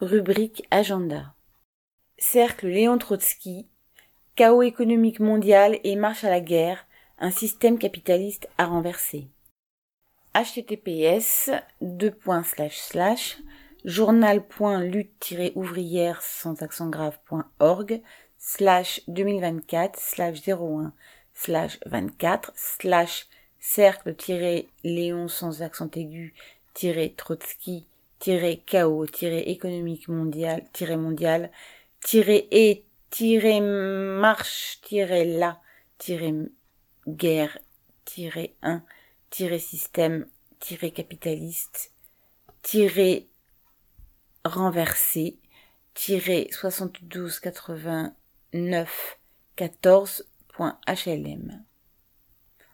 Rubrique Agenda. Cercle Léon Trotsky. Chaos économique mondial et marche à la guerre. Un système capitaliste à renverser. https journal.lutte-ouvrière sans accent grave.org slash 2024 slash 01 slash 24 slash cercle-léon sans accent aigu Trotsky chaos économique mondial mondial et marche la guerre 1 système capitaliste renversé 72 89 14.hlm